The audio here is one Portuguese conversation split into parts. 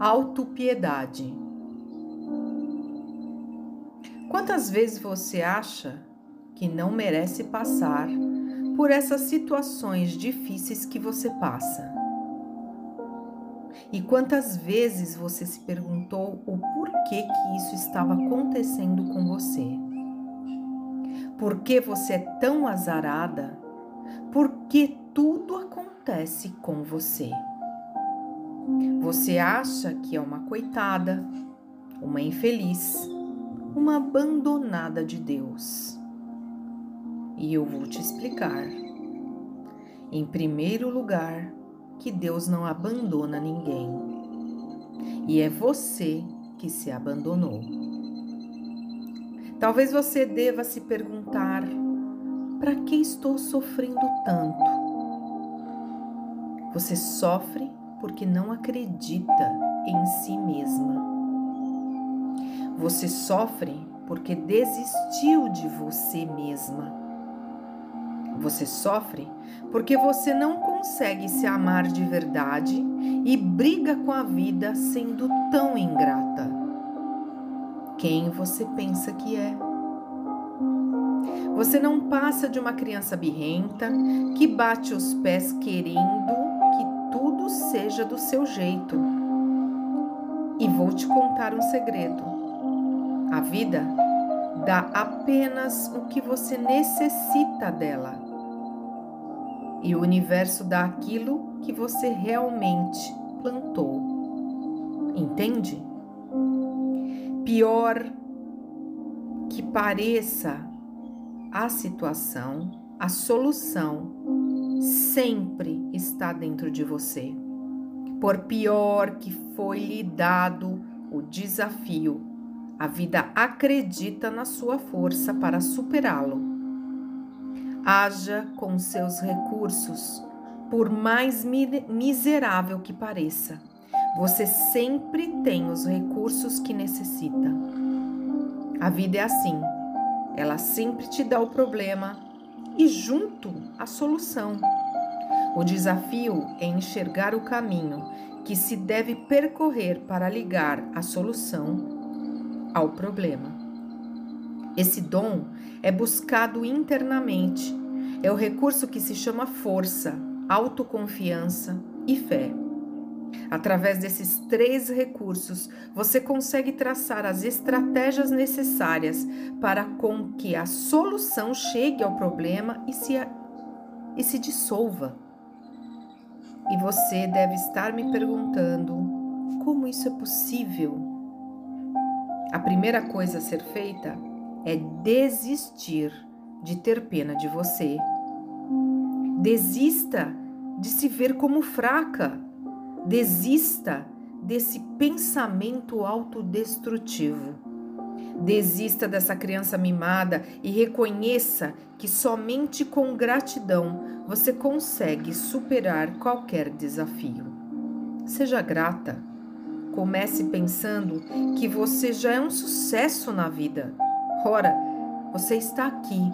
Autopiedade. Quantas vezes você acha que não merece passar por essas situações difíceis que você passa? E quantas vezes você se perguntou o porquê que isso estava acontecendo com você? Por que você é tão azarada? Por que tudo acontece com você? Você acha que é uma coitada, uma infeliz, uma abandonada de Deus. E eu vou te explicar. Em primeiro lugar, que Deus não abandona ninguém. E é você que se abandonou. Talvez você deva se perguntar: para que estou sofrendo tanto? Você sofre porque não acredita em si mesma. Você sofre porque desistiu de você mesma. Você sofre porque você não consegue se amar de verdade e briga com a vida sendo tão ingrata. Quem você pensa que é? Você não passa de uma criança birrenta que bate os pés querendo seja do seu jeito. E vou te contar um segredo. A vida dá apenas o que você necessita dela. E o universo dá aquilo que você realmente plantou. Entende? Pior que pareça a situação, a solução sempre está dentro de você. Por pior que foi lhe dado o desafio, a vida acredita na sua força para superá-lo. Haja com seus recursos, por mais miserável que pareça. Você sempre tem os recursos que necessita. A vida é assim. Ela sempre te dá o problema e junto a solução. O desafio é enxergar o caminho que se deve percorrer para ligar a solução ao problema. Esse dom é buscado internamente, é o recurso que se chama força, autoconfiança e fé. Através desses três recursos, você consegue traçar as estratégias necessárias para com que a solução chegue ao problema e se, e se dissolva. E você deve estar me perguntando: como isso é possível? A primeira coisa a ser feita é desistir de ter pena de você. Desista de se ver como fraca Desista desse pensamento autodestrutivo. Desista dessa criança mimada e reconheça que somente com gratidão você consegue superar qualquer desafio. Seja grata. Comece pensando que você já é um sucesso na vida. Ora, você está aqui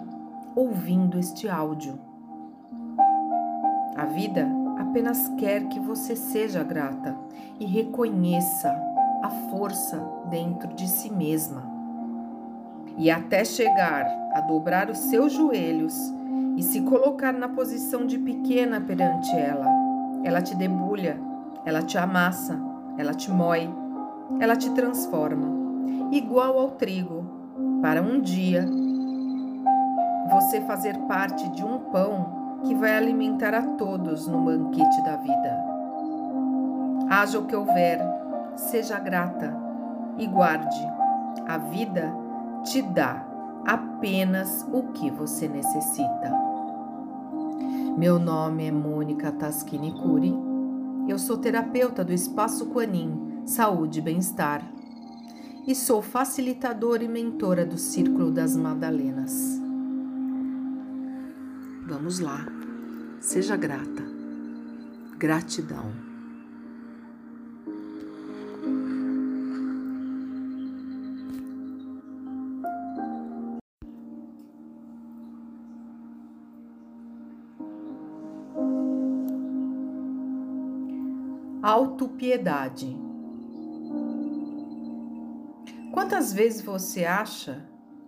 ouvindo este áudio. A vida apenas quer que você seja grata e reconheça a força dentro de si mesma. E até chegar a dobrar os seus joelhos e se colocar na posição de pequena perante ela, ela te debulha, ela te amassa, ela te moe, ela te transforma, igual ao trigo, para um dia você fazer parte de um pão que vai alimentar a todos no banquete da vida. Haja o que houver, seja grata e guarde. A vida te dá apenas o que você necessita. Meu nome é Mônica Taschini Curi. Eu sou terapeuta do Espaço Quanin Saúde e Bem-Estar e sou facilitadora e mentora do Círculo das Madalenas. Vamos lá. Seja grata. Gratidão. Autopiedade. Quantas vezes você acha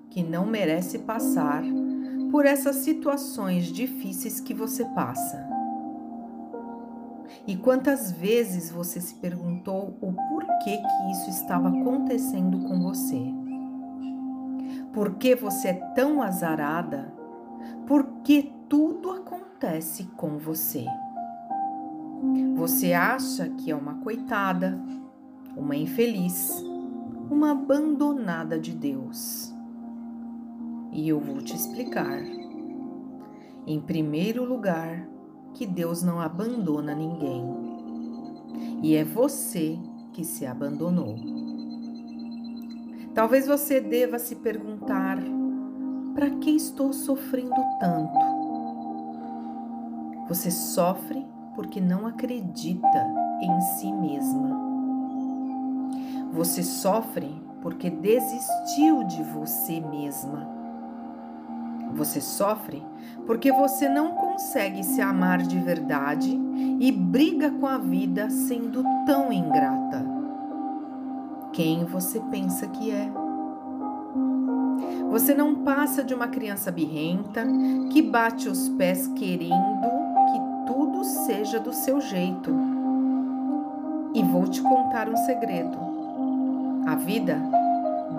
que não merece passar por essas situações difíceis que você passa? E quantas vezes você se perguntou o porquê que isso estava acontecendo com você? Por que você é tão azarada? Por que tudo acontece com você? Você acha que é uma coitada, uma infeliz, uma abandonada de Deus. E eu vou te explicar. Em primeiro lugar, que Deus não abandona ninguém. E é você que se abandonou. Talvez você deva se perguntar: para que estou sofrendo tanto? Você sofre porque não acredita em si mesma. Você sofre porque desistiu de você mesma. Você sofre porque você não consegue se amar de verdade e briga com a vida sendo tão ingrata. Quem você pensa que é? Você não passa de uma criança birrenta que bate os pés querendo que tudo seja do seu jeito. E vou te contar um segredo. A vida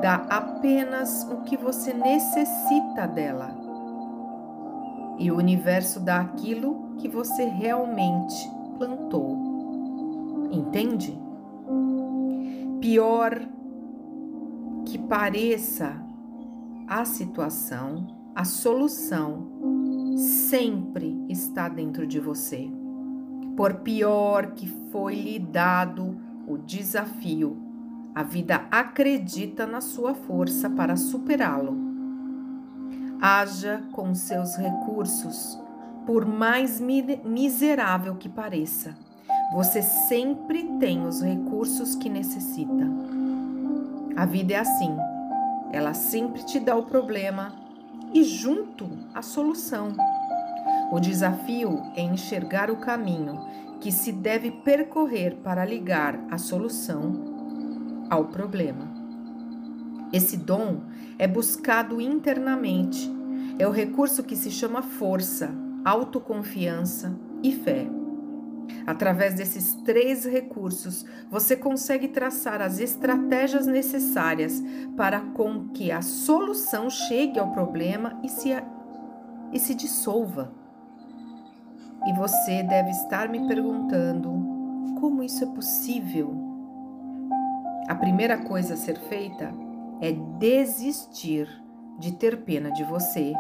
dá apenas o que você necessita dela. E o universo dá aquilo que você realmente plantou. Entende? Pior que pareça a situação, a solução sempre está dentro de você. Por pior que foi lhe dado o desafio, a vida acredita na sua força para superá-lo. Haja com seus recursos, por mais miserável que pareça. Você sempre tem os recursos que necessita. A vida é assim. Ela sempre te dá o problema e junto a solução. O desafio é enxergar o caminho que se deve percorrer para ligar a solução ao problema. Esse dom é buscado internamente, é o recurso que se chama força, autoconfiança e fé. Através desses três recursos, você consegue traçar as estratégias necessárias para com que a solução chegue ao problema e se, e se dissolva. E você deve estar me perguntando: como isso é possível? A primeira coisa a ser feita é desistir de ter pena de você.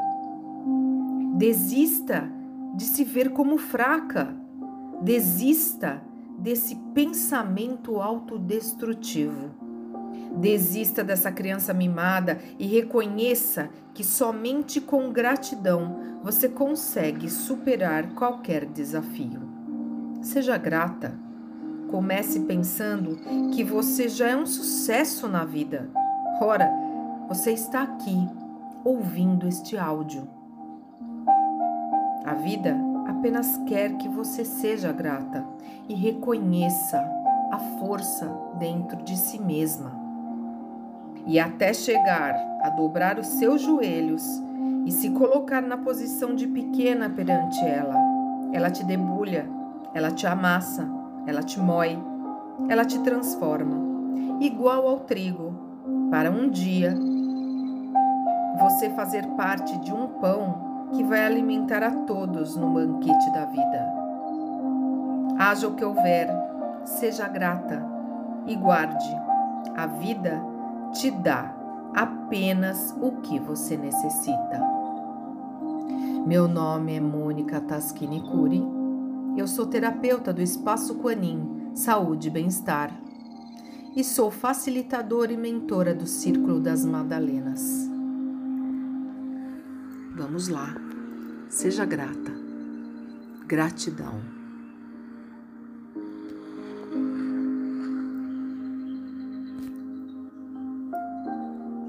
Desista de se ver como fraca. Desista desse pensamento autodestrutivo. Desista dessa criança mimada e reconheça que somente com gratidão você consegue superar qualquer desafio. Seja grata Comece pensando que você já é um sucesso na vida. Ora, você está aqui ouvindo este áudio. A vida apenas quer que você seja grata e reconheça a força dentro de si mesma. E até chegar a dobrar os seus joelhos e se colocar na posição de pequena perante ela, ela te debulha, ela te amassa ela te moe, ela te transforma, igual ao trigo, para um dia você fazer parte de um pão que vai alimentar a todos no banquete da vida. Haja o que houver, seja grata e guarde. A vida te dá apenas o que você necessita. Meu nome é Mônica Taschini Curi eu sou terapeuta do Espaço Quanin, Saúde e Bem-Estar. E sou facilitadora e mentora do Círculo das Madalenas. Vamos lá. Seja grata. Gratidão.